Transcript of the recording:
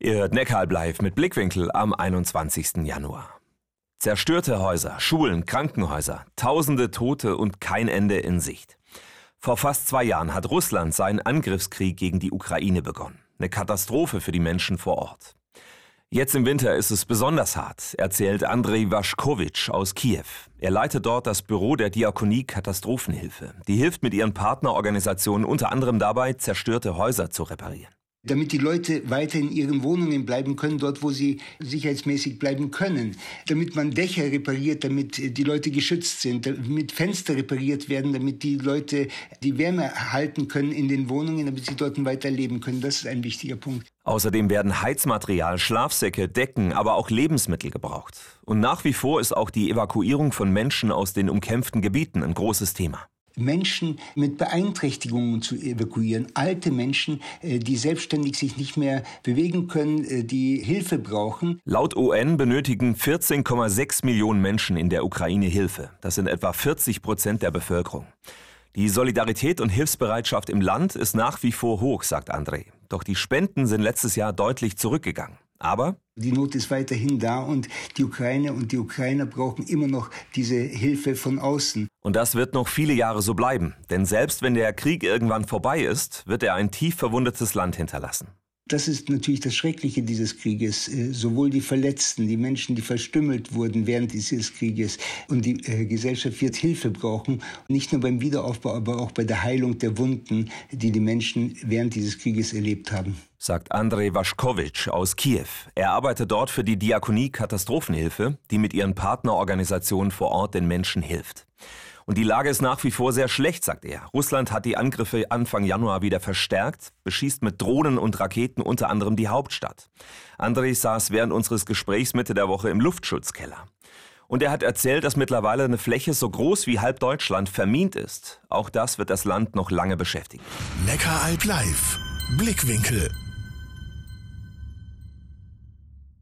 Ihr hört Neckaralb live mit Blickwinkel am 21. Januar. Zerstörte Häuser, Schulen, Krankenhäuser, tausende Tote und kein Ende in Sicht. Vor fast zwei Jahren hat Russland seinen Angriffskrieg gegen die Ukraine begonnen. Eine Katastrophe für die Menschen vor Ort. Jetzt im Winter ist es besonders hart, erzählt Andrei Waschkowitsch aus Kiew. Er leitet dort das Büro der Diakonie Katastrophenhilfe. Die hilft mit ihren Partnerorganisationen unter anderem dabei, zerstörte Häuser zu reparieren damit die Leute weiter in ihren Wohnungen bleiben können, dort wo sie sicherheitsmäßig bleiben können, damit man Dächer repariert, damit die Leute geschützt sind, damit Fenster repariert werden, damit die Leute die Wärme halten können in den Wohnungen, damit sie dort weiter leben können. Das ist ein wichtiger Punkt. Außerdem werden Heizmaterial, Schlafsäcke, Decken, aber auch Lebensmittel gebraucht. Und nach wie vor ist auch die Evakuierung von Menschen aus den umkämpften Gebieten ein großes Thema. Menschen mit Beeinträchtigungen zu evakuieren, alte Menschen, äh, die selbstständig sich nicht mehr bewegen können, äh, die Hilfe brauchen. Laut UN benötigen 14,6 Millionen Menschen in der Ukraine Hilfe. Das sind etwa 40 Prozent der Bevölkerung. Die Solidarität und Hilfsbereitschaft im Land ist nach wie vor hoch, sagt André. Doch die Spenden sind letztes Jahr deutlich zurückgegangen. Aber die Not ist weiterhin da und die Ukraine und die Ukrainer brauchen immer noch diese Hilfe von außen. Und das wird noch viele Jahre so bleiben, denn selbst wenn der Krieg irgendwann vorbei ist, wird er ein tief verwundetes Land hinterlassen. Das ist natürlich das Schreckliche dieses Krieges. Äh, sowohl die Verletzten, die Menschen, die verstümmelt wurden während dieses Krieges und die äh, Gesellschaft wird Hilfe brauchen. Nicht nur beim Wiederaufbau, aber auch bei der Heilung der Wunden, die die Menschen während dieses Krieges erlebt haben. Sagt Andrei Waschkowitsch aus Kiew. Er arbeitet dort für die Diakonie Katastrophenhilfe, die mit ihren Partnerorganisationen vor Ort den Menschen hilft. Und die Lage ist nach wie vor sehr schlecht, sagt er. Russland hat die Angriffe Anfang Januar wieder verstärkt, beschießt mit Drohnen und Raketen unter anderem die Hauptstadt. André saß während unseres Gesprächs Mitte der Woche im Luftschutzkeller. Und er hat erzählt, dass mittlerweile eine Fläche so groß wie halb Deutschland vermint ist. Auch das wird das Land noch lange beschäftigen. Neckaralb live. Blickwinkel.